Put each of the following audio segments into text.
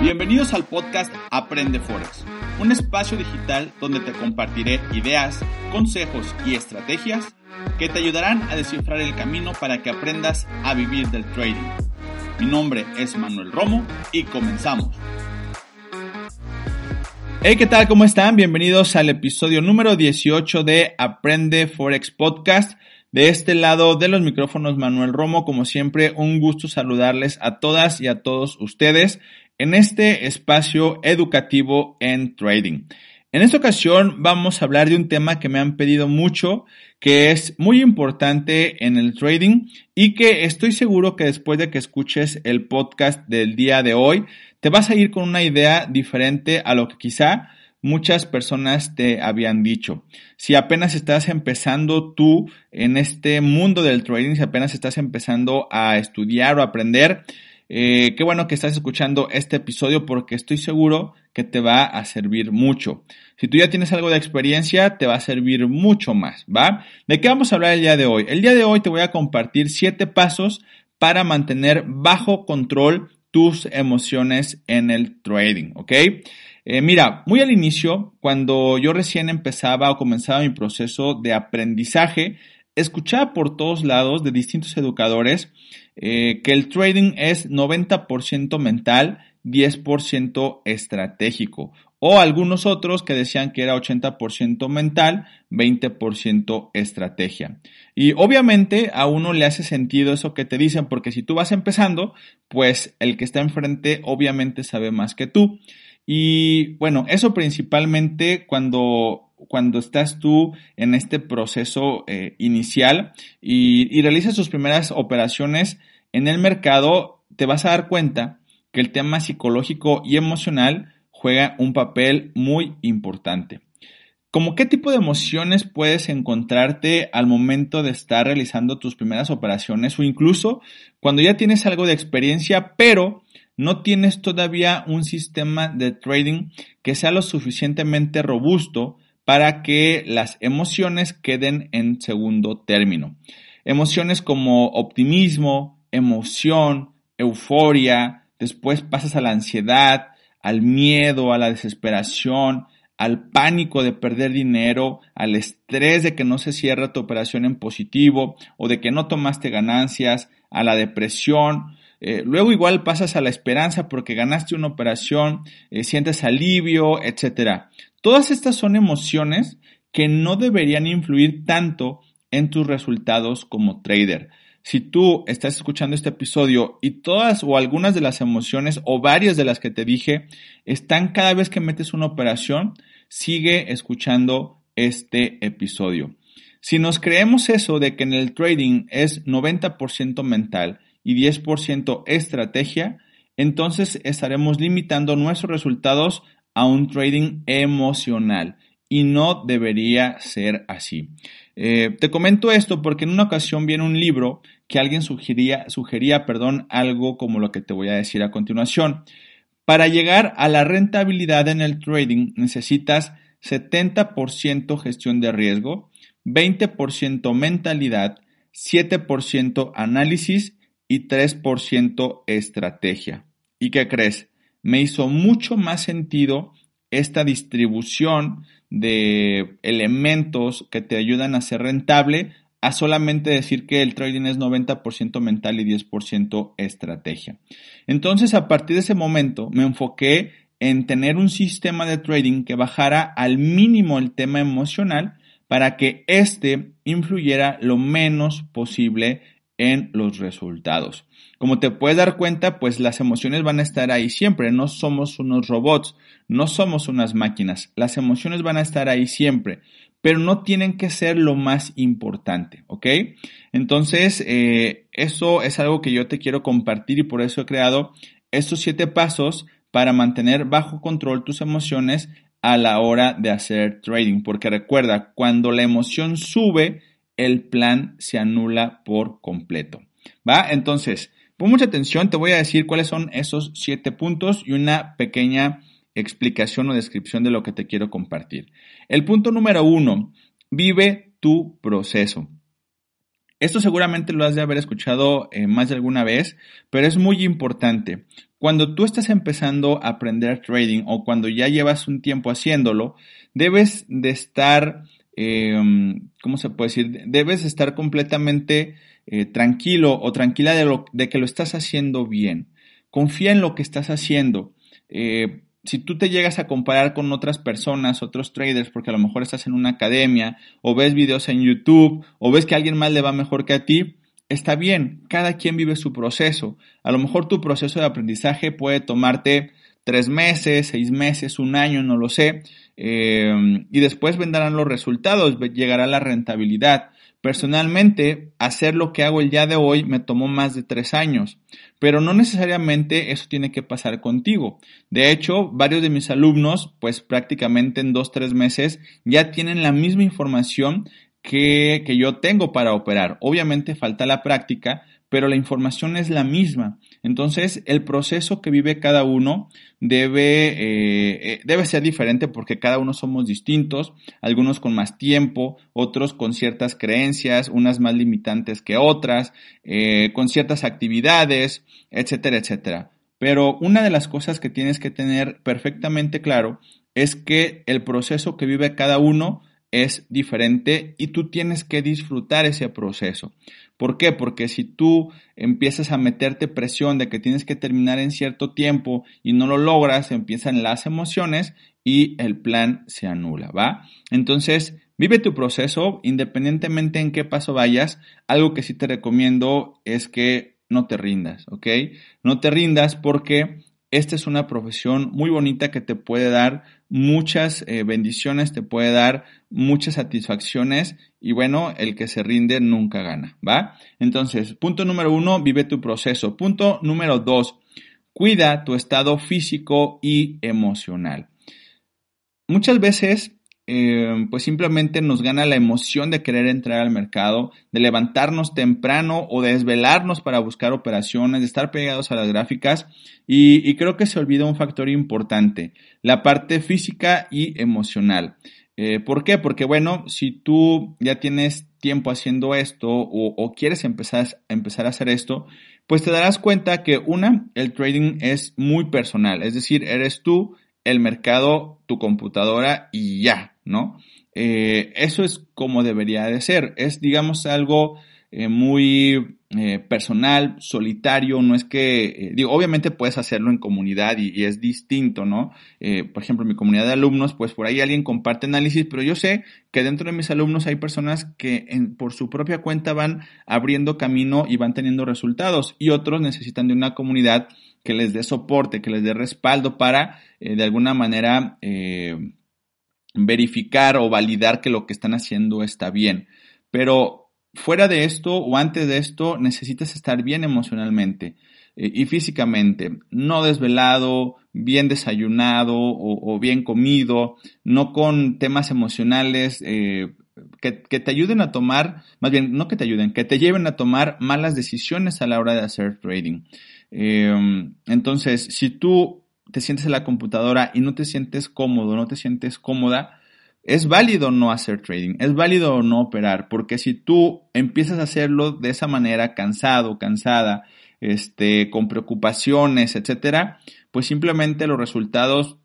Bienvenidos al podcast Aprende Forex, un espacio digital donde te compartiré ideas, consejos y estrategias que te ayudarán a descifrar el camino para que aprendas a vivir del trading. Mi nombre es Manuel Romo y comenzamos. Hey, ¿qué tal? ¿Cómo están? Bienvenidos al episodio número 18 de Aprende Forex Podcast. De este lado de los micrófonos, Manuel Romo, como siempre, un gusto saludarles a todas y a todos ustedes en este espacio educativo en trading. En esta ocasión vamos a hablar de un tema que me han pedido mucho, que es muy importante en el trading y que estoy seguro que después de que escuches el podcast del día de hoy, te vas a ir con una idea diferente a lo que quizá muchas personas te habían dicho. Si apenas estás empezando tú en este mundo del trading, si apenas estás empezando a estudiar o aprender, eh, qué bueno que estás escuchando este episodio porque estoy seguro que te va a servir mucho. Si tú ya tienes algo de experiencia, te va a servir mucho más, ¿va? ¿De qué vamos a hablar el día de hoy? El día de hoy te voy a compartir siete pasos para mantener bajo control tus emociones en el trading, ¿ok? Eh, mira, muy al inicio, cuando yo recién empezaba o comenzaba mi proceso de aprendizaje, escuchaba por todos lados de distintos educadores eh, que el trading es 90% mental, 10% estratégico. O algunos otros que decían que era 80% mental, 20% estrategia. Y obviamente a uno le hace sentido eso que te dicen, porque si tú vas empezando, pues el que está enfrente obviamente sabe más que tú. Y bueno, eso principalmente cuando, cuando estás tú en este proceso eh, inicial y, y realizas tus primeras operaciones en el mercado, te vas a dar cuenta que el tema psicológico y emocional juega un papel muy importante. ¿Cómo qué tipo de emociones puedes encontrarte al momento de estar realizando tus primeras operaciones o incluso cuando ya tienes algo de experiencia, pero no tienes todavía un sistema de trading que sea lo suficientemente robusto para que las emociones queden en segundo término. Emociones como optimismo, emoción, euforia, después pasas a la ansiedad, al miedo, a la desesperación, al pánico de perder dinero, al estrés de que no se cierra tu operación en positivo o de que no tomaste ganancias, a la depresión, eh, luego igual pasas a la esperanza porque ganaste una operación, eh, sientes alivio, etc. Todas estas son emociones que no deberían influir tanto en tus resultados como trader. Si tú estás escuchando este episodio y todas o algunas de las emociones o varias de las que te dije están cada vez que metes una operación, sigue escuchando este episodio. Si nos creemos eso de que en el trading es 90% mental y 10% estrategia, entonces estaremos limitando nuestros resultados a un trading emocional y no debería ser así. Eh, te comento esto porque en una ocasión viene un libro que alguien sugería, sugería perdón, algo como lo que te voy a decir a continuación. Para llegar a la rentabilidad en el trading necesitas 70% gestión de riesgo, 20% mentalidad, 7% análisis y 3% estrategia. ¿Y qué crees? Me hizo mucho más sentido esta distribución de elementos que te ayudan a ser rentable a solamente decir que el trading es 90% mental y 10% estrategia. Entonces, a partir de ese momento, me enfoqué en tener un sistema de trading que bajara al mínimo el tema emocional para que éste influyera lo menos posible en los resultados. Como te puedes dar cuenta, pues las emociones van a estar ahí siempre. No somos unos robots, no somos unas máquinas. Las emociones van a estar ahí siempre. pero no tienen que ser lo más importante, ¿ok? Entonces, eh, eso es algo que yo te quiero compartir y por eso he creado estos siete pasos para mantener bajo control tus emociones a la hora de hacer trading. Porque recuerda, cuando la emoción sube, el plan se anula por completo. ¿Va? Entonces, pon mucha atención, te voy a decir cuáles son esos siete puntos y una pequeña explicación o descripción de lo que te quiero compartir. El punto número uno, vive tu proceso. Esto seguramente lo has de haber escuchado eh, más de alguna vez, pero es muy importante. Cuando tú estás empezando a aprender trading o cuando ya llevas un tiempo haciéndolo, debes de estar, em, ¿cómo se puede decir? Debes de estar completamente eh, tranquilo o tranquila de, lo, que lo estás haciendo bien. Confía en lo que estás haciendo. Eh, si tú te llegas a comparar con otras personas, otros traders, porque a lo mejor estás en una academia o ves videos en YouTube o ves que a alguien más le va mejor que a ti, está bien, cada quien vive su proceso. A lo mejor tu proceso de aprendizaje puede tomarte tres meses, seis meses, un año, no lo sé, eh, y después vendrán los resultados, llegará la rentabilidad. Personalmente, hacer lo que hago el día de hoy me tomó más de tres años, pero no necesariamente eso tiene que pasar contigo. De hecho, varios de mis alumnos, pues prácticamente en dos, tres meses, ya tienen la misma información que, que yo tengo para operar. Obviamente falta la práctica, pero la información es la misma. Entonces, el proceso que vive cada uno debe, eh, eh, debe ser diferente porque cada uno somos distintos, algunos con más tiempo, otros con ciertas creencias, unas más limitantes que otras, eh, con ciertas actividades, etcétera, etcétera. Pero una de las cosas que tienes que tener perfectamente claro es que el proceso que vive cada uno es diferente y tú tienes que disfrutar ese proceso. ¿Por qué? Porque si tú empiezas a meterte presión de que tienes que terminar en cierto tiempo y no lo logras, empiezan las emociones y el plan se anula, ¿va? Entonces, vive tu proceso independientemente en qué paso vayas. Algo que sí te recomiendo es que no te rindas, ¿ok? No te rindas porque esta es una profesión muy bonita que te puede dar muchas eh, bendiciones, te puede dar muchas satisfacciones y bueno, el que se rinde nunca gana, ¿va? Entonces, punto número uno, vive tu proceso. Punto número dos, cuida tu estado físico y emocional. Muchas veces eh, pues simplemente nos gana la emoción de querer entrar al mercado, de levantarnos temprano o de desvelarnos para buscar operaciones, de estar pegados a las gráficas y, creo que se olvida un factor importante, la parte física y emocional. Eh, ¿Por qué? Porque bueno, si tú ya tienes tiempo haciendo esto o, quieres empezar, empezar a hacer esto, pues te darás cuenta que una, el trading es muy personal, es decir, eres tú el mercado, tu computadora y ya, ¿no? Eh, eso es como debería de ser. Es, digamos, algo eh, muy eh, personal, solitario, no es que, digo, obviamente puedes hacerlo en comunidad y, es distinto, ¿no? por ejemplo, en mi comunidad de alumnos, pues por ahí alguien comparte análisis, pero yo sé que dentro de mis alumnos hay personas que por su propia cuenta van abriendo camino y van teniendo resultados y otros necesitan de una comunidad que les dé soporte, que les dé respaldo para, eh, de alguna manera, eh, verificar o validar que lo que están haciendo está bien. Pero fuera de esto o antes de esto, necesitas estar bien emocionalmente eh, y físicamente, no desvelado, bien desayunado o, bien comido, no con temas emocionales. que, que, te ayuden a tomar, más bien, no que te ayuden, que te lleven a tomar malas decisiones a la hora de hacer trading. Em, entonces, si tú te sientes en la computadora y no te sientes cómodo, no te sientes cómoda, es válido no hacer trading, es válido no operar, porque si tú empiezas a hacerlo de esa manera, cansado, cansada, este, con preocupaciones, etcétera, pues simplemente los resultados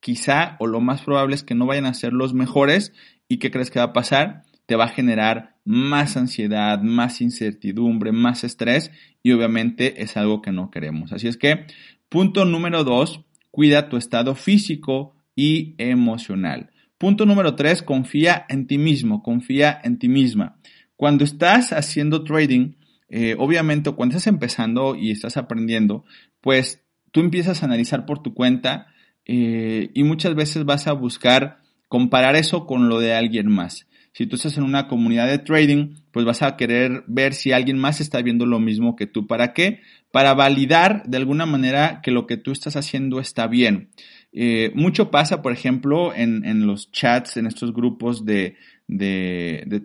quizá o lo más probable es que no vayan a ser los mejores y ¿qué crees que va a pasar? Te va a generar más ansiedad, más incertidumbre, más estrés y obviamente es algo que no queremos. Así es que, punto número dos, cuida tu estado físico y emocional. Punto número tres, confía en ti mismo, confía en ti misma. Cuando estás haciendo trading, eh, obviamente cuando estás empezando y estás aprendiendo, pues tú empiezas a analizar por tu cuenta eh, y muchas veces vas a buscar comparar eso con lo de alguien más. Si tú estás en una comunidad de trading, pues vas a querer ver si alguien más está viendo lo mismo que tú. ¿Para qué? Para validar de alguna manera que lo que tú estás haciendo está bien. Eh, mucho pasa, por ejemplo, en, los chats, en estos grupos de,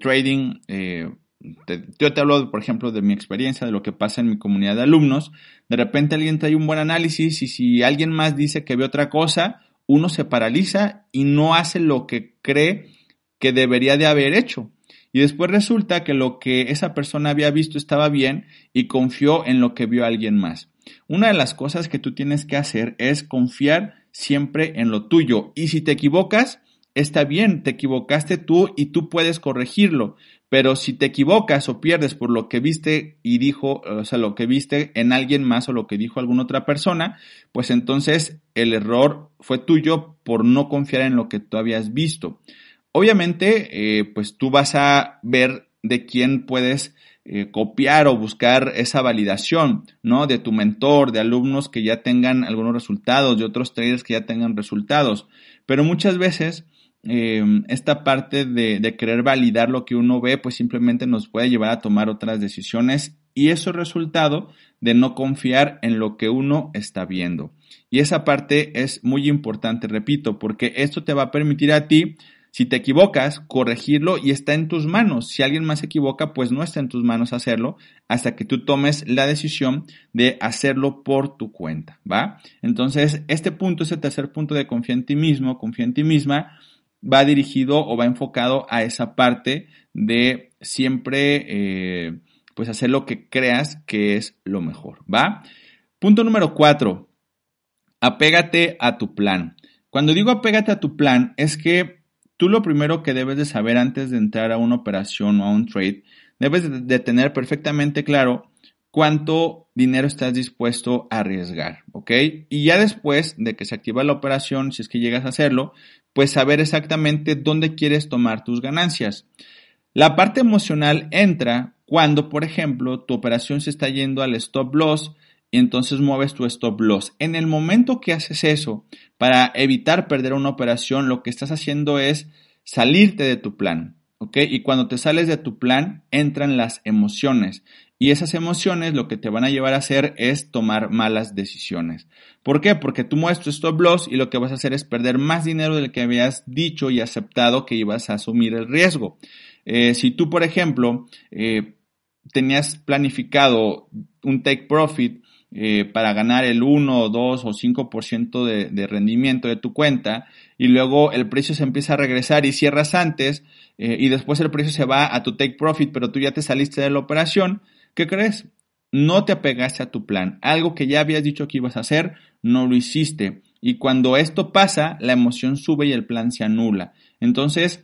trading. Eh, yo te hablo, por ejemplo, de mi experiencia, de lo que pasa en mi comunidad de alumnos. De repente alguien trae un buen análisis y si alguien más dice que ve otra cosa, uno se paraliza y no hace lo que cree que debería de haber hecho. Y después resulta que lo que esa persona había visto estaba bien y confió en lo que vio alguien más. Una de las cosas que tú tienes que hacer es confiar siempre en lo tuyo. Y si te equivocas, está bien, te equivocaste tú y tú puedes corregirlo. Pero si te equivocas o pierdes por lo que viste y dijo, o sea, lo que viste en alguien más o lo que dijo alguna otra persona, pues entonces el error fue tuyo por no confiar en lo que tú habías visto. Obviamente, eh, pues tú vas a ver de quién puedes eh, copiar o buscar esa validación, ¿no? De tu mentor, de alumnos que ya tengan algunos resultados, de otros traders que ya tengan resultados. Pero muchas veces eh, esta parte de, de, querer validar lo que uno ve, pues simplemente nos puede llevar a tomar otras decisiones y eso es resultado de no confiar en lo que uno está viendo. Y esa parte es muy importante, repito, porque esto te va a permitir a ti si te equivocas, corregirlo y está en tus manos. Si alguien más se equivoca, pues no está en tus manos hacerlo hasta que tú tomes la decisión de hacerlo por tu cuenta, ¿va? Entonces, este punto, ese tercer punto de confía en ti mismo, confía en ti misma, va dirigido o va enfocado a esa parte de siempre, eh, pues hacer lo que creas que es lo mejor, ¿va? Punto número cuatro, apégate a tu plan. Cuando digo apégate a tu plan, es que Tú lo primero que debes de saber antes de entrar a una operación o a un trade, debes de tener perfectamente claro cuánto dinero estás dispuesto a arriesgar, ¿ok? Y ya después de que se activa la operación, si es que llegas a hacerlo, pues saber exactamente dónde quieres tomar tus ganancias. La parte emocional entra cuando, por ejemplo, tu operación se está yendo al stop loss y entonces mueves tu stop loss. En el momento que haces eso, para evitar perder una operación, lo que estás haciendo es salirte de tu plan. ¿Ok? Y cuando te sales de tu plan, entran las emociones. Y esas emociones lo que te van a llevar a hacer es tomar malas decisiones. ¿Por qué? Porque tú mueves tu stop loss y lo que vas a hacer es perder más dinero del que habías dicho y aceptado que ibas a asumir el riesgo. Eh, si tú, por ejemplo, eh, tenías planificado un take profit eh, para ganar el 1, 2 o 5% de, de rendimiento de tu cuenta y luego el precio se empieza a regresar y cierras antes eh, y después el precio se va a tu take profit pero tú ya te saliste de la operación, ¿qué crees? No te apegaste a tu plan. Algo que ya habías dicho que ibas a hacer, no lo hiciste. Y cuando esto pasa, la emoción sube y el plan se anula. Entonces,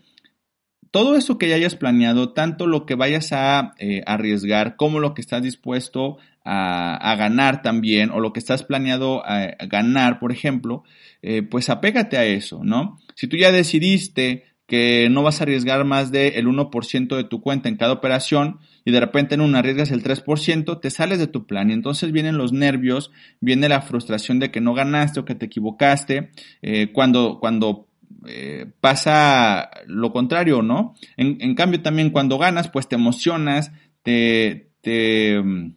todo eso que ya hayas planeado, tanto lo que vayas a eh, arriesgar como lo que estás dispuesto a, ganar también o lo que estás planeado a, ganar, por ejemplo, eh, pues apégate a eso, ¿no? Si tú ya decidiste que no vas a arriesgar más del 1% de tu cuenta en cada operación y de repente en una arriesgas el 3%, te sales de tu plan y entonces vienen los nervios, viene la frustración de que no ganaste o que te equivocaste, eh, cuando, cuando eh, pasa lo contrario, ¿no? En, en, cambio también cuando ganas, pues te emocionas, te, te mm,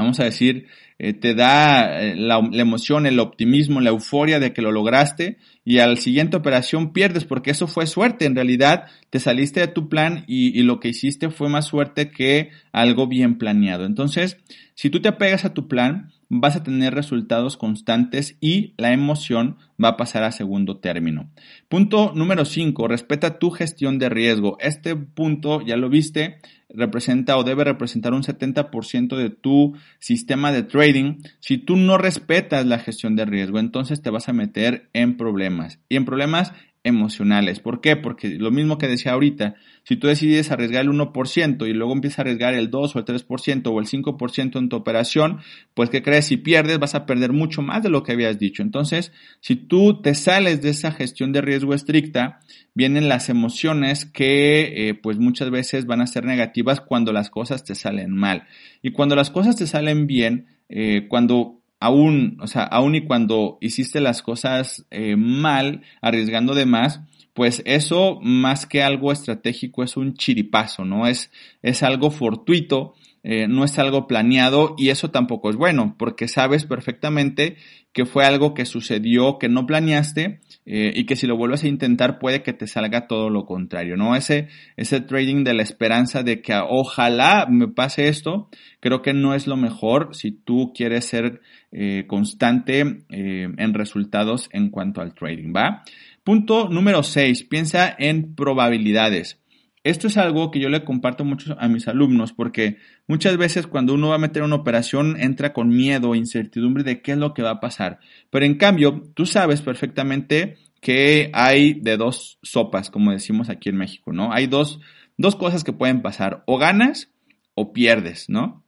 vamos a decir, eh, te da eh, la, emoción, el optimismo, la euforia de que lo lograste y a la siguiente operación pierdes porque eso fue suerte. En realidad te saliste de tu plan y, y, lo que hiciste fue más suerte que algo bien planeado. Entonces, si tú te apegas a tu plan, vas a tener resultados constantes y la emoción va a pasar a segundo término. Punto número 5, respeta tu gestión de riesgo. Este punto, ya lo viste, representa o debe representar un 70% de tu sistema de trading. Si tú no respetas la gestión de riesgo, entonces te vas a meter en problemas. Y en problemas emocionales. ¿Por qué? Porque lo mismo que decía ahorita, si tú decides arriesgar el 1% y luego empiezas a arriesgar el 2 o el 3% o el 5% en tu operación, pues ¿qué crees? Si pierdes vas a perder mucho más de lo que habías dicho. Entonces, si tú te sales de esa gestión de riesgo estricta, vienen las emociones que eh, pues muchas veces van a ser negativas cuando las cosas te salen mal. Y cuando las cosas te salen bien, eh, cuando aún, o sea, aún y cuando hiciste las cosas eh, mal, arriesgando de más, pues eso más que algo estratégico es un chiripazo, ¿no? Es, es algo fortuito, eh, no es algo planeado y eso tampoco es bueno, porque sabes perfectamente que fue algo que sucedió, que no planeaste eh, y que si lo vuelves a intentar puede que te salga todo lo contrario, ¿no? Ese, ese trading de la esperanza de que ojalá me pase esto, creo que no es lo mejor si tú quieres ser eh, constante en resultados en cuanto al trading, ¿va? Punto número 6. Piensa en probabilidades. Esto es algo que yo le comparto mucho a mis alumnos porque muchas veces cuando uno va a meter una operación entra con miedo, incertidumbre de qué es lo que va a pasar. Pero en cambio, tú sabes perfectamente que hay de dos sopas, como decimos aquí en México, ¿no? Hay dos, dos cosas que pueden pasar, o ganas o pierdes, ¿no?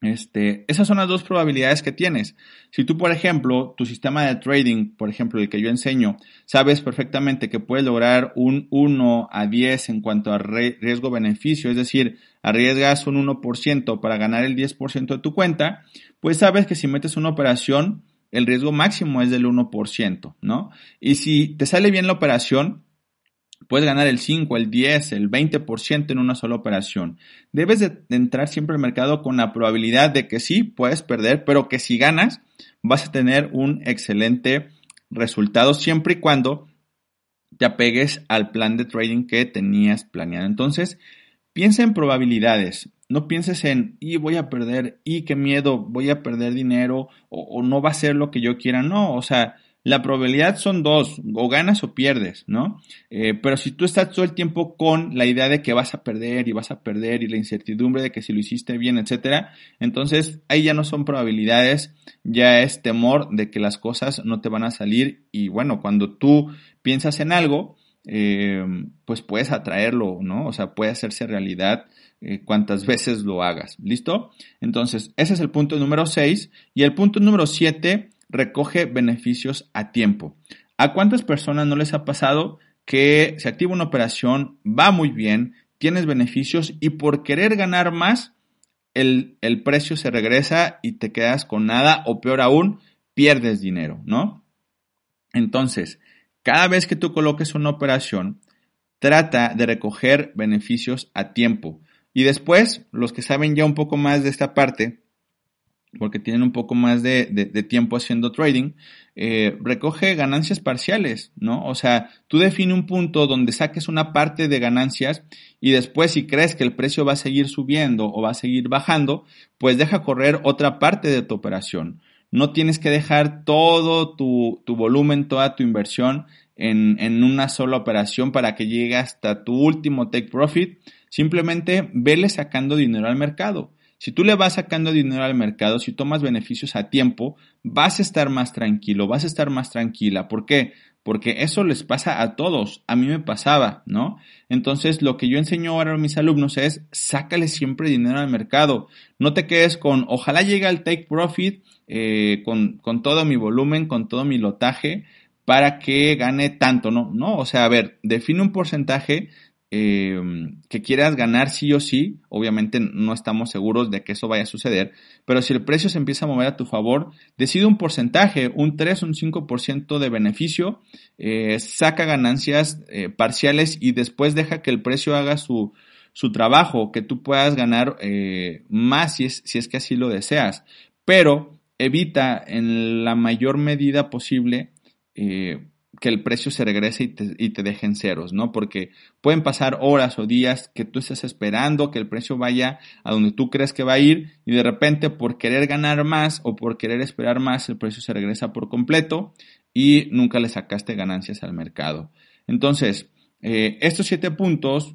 Este, esas son las dos probabilidades que tienes. Si tú, por ejemplo, tu sistema de trading, por ejemplo, el que yo enseño, sabes perfectamente que puedes lograr un 1 a 10 en cuanto a riesgo-beneficio, es decir, arriesgas un 1% para ganar el 10% de tu cuenta, pues sabes que si metes una operación, el riesgo máximo es del 1%, ¿no? Y si te sale bien la operación, Puedes ganar el 5, el 10, el 20% en una sola operación. Debes de entrar siempre al mercado con la probabilidad de que sí, puedes perder, pero que si ganas, vas a tener un excelente resultado siempre y cuando te apegues al plan de trading que tenías planeado. Entonces, piensa en probabilidades. No pienses en, y voy a perder, y qué miedo, voy a perder dinero, o, o no va a ser lo que yo quiera. No, o sea, la probabilidad son dos, o ganas o pierdes, ¿no? Eh, pero si tú estás todo el tiempo con la idea de que vas a perder y vas a perder y la incertidumbre de que si lo hiciste bien, etcétera, entonces ahí ya no son probabilidades, ya es temor de que las cosas no te van a salir y bueno, cuando tú piensas en algo, eh, pues puedes atraerlo, ¿no? O sea, puede hacerse realidad eh, cuantas veces lo hagas. ¿Listo? Entonces, ese es el punto número 6. Y el punto número 7 recoge beneficios a tiempo. ¿A cuántas personas no les ha pasado que se activa una operación, va muy bien, tienes beneficios y por querer ganar más, el, el, precio se regresa y te quedas con nada o peor aún, pierdes dinero, ¿no? Entonces, cada vez que tú coloques una operación, trata de recoger beneficios a tiempo. Y después, los que saben ya un poco más de esta parte, porque tienen un poco más de, tiempo haciendo trading, eh, recoge ganancias parciales, ¿no? O sea, tú define un punto donde saques una parte de ganancias y después si crees que el precio va a seguir subiendo o va a seguir bajando, pues deja correr otra parte de tu operación. No tienes que dejar todo tu, volumen, toda tu inversión en, en, una sola operación para que llegue hasta tu último take profit. Simplemente vele sacando dinero al mercado. Si tú le vas sacando dinero al mercado, si tomas beneficios a tiempo, vas a estar más tranquilo, vas a estar más tranquila. ¿Por qué? Porque eso les pasa a todos. A mí me pasaba, ¿no? Entonces, lo que yo enseño ahora a mis alumnos es, sácale siempre dinero al mercado. No te quedes con, ojalá llegue al take profit eh, con, con todo mi volumen, con todo mi lotaje, para que gane tanto, ¿no? No, o sea, a ver, define un porcentaje eh, que quieras ganar sí o sí, obviamente no estamos seguros de que eso vaya a suceder, pero si el precio se empieza a mover a tu favor, decide un porcentaje, un 3, un 5% de beneficio, eh, saca ganancias eh, parciales y después deja que el precio haga su, su trabajo, que tú puedas ganar más si es, si es que así lo deseas, pero evita en la mayor medida posible que el precio se regrese y te, dejen ceros, ¿no? Porque pueden pasar horas o días que tú estés esperando que el precio vaya a donde tú crees que va a ir y de repente por querer ganar más o por querer esperar más el precio se regresa por completo y nunca le sacaste ganancias al mercado. Entonces, eh, estos siete puntos,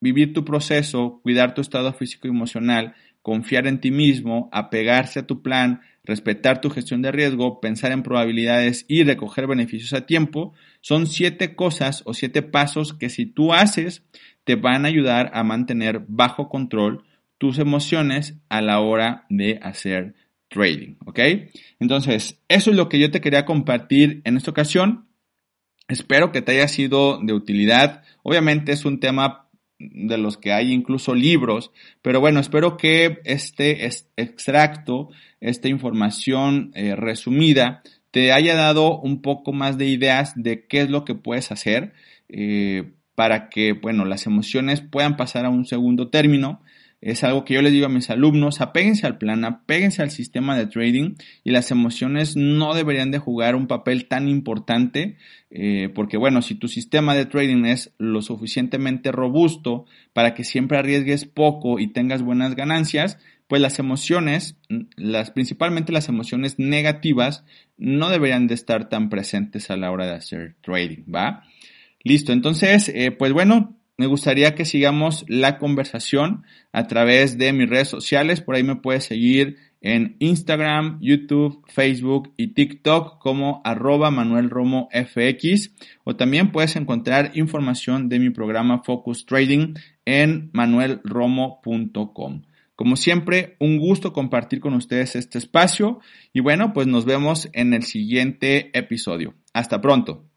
vivir tu proceso, cuidar tu estado físico y emocional, confiar en ti mismo, apegarse a tu plan, respetar tu gestión de riesgo, pensar en probabilidades y recoger beneficios a tiempo, son siete cosas o siete pasos que si tú haces te van a ayudar a mantener bajo control tus emociones a la hora de hacer trading, ¿ok? Entonces, eso es lo que yo te quería compartir en esta ocasión. Espero que te haya sido de utilidad. Obviamente es un tema de los que hay incluso libros, pero bueno, espero que este extracto, esta información eh, resumida, te haya dado un poco más de ideas de qué es lo que puedes hacer eh, para que, bueno, las emociones puedan pasar a un segundo término es algo que yo les digo a mis alumnos, apéguense al plan, apéguense al sistema de trading y las emociones no deberían de jugar un papel tan importante eh, porque bueno, si tu sistema de trading es lo suficientemente robusto para que siempre arriesgues poco y tengas buenas ganancias, pues las emociones, las, principalmente las emociones negativas, no deberían de estar tan presentes a la hora de hacer trading, ¿va? Listo, entonces, eh, pues bueno, me gustaría que sigamos la conversación a través de mis redes sociales. Por ahí me puedes seguir en Instagram, YouTube, Facebook y TikTok como arroba Manuel Romo FX o también puedes encontrar información de mi programa Focus Trading en manuelromo.com. Como siempre, un gusto compartir con ustedes este espacio y bueno, pues nos vemos en el siguiente episodio. Hasta pronto.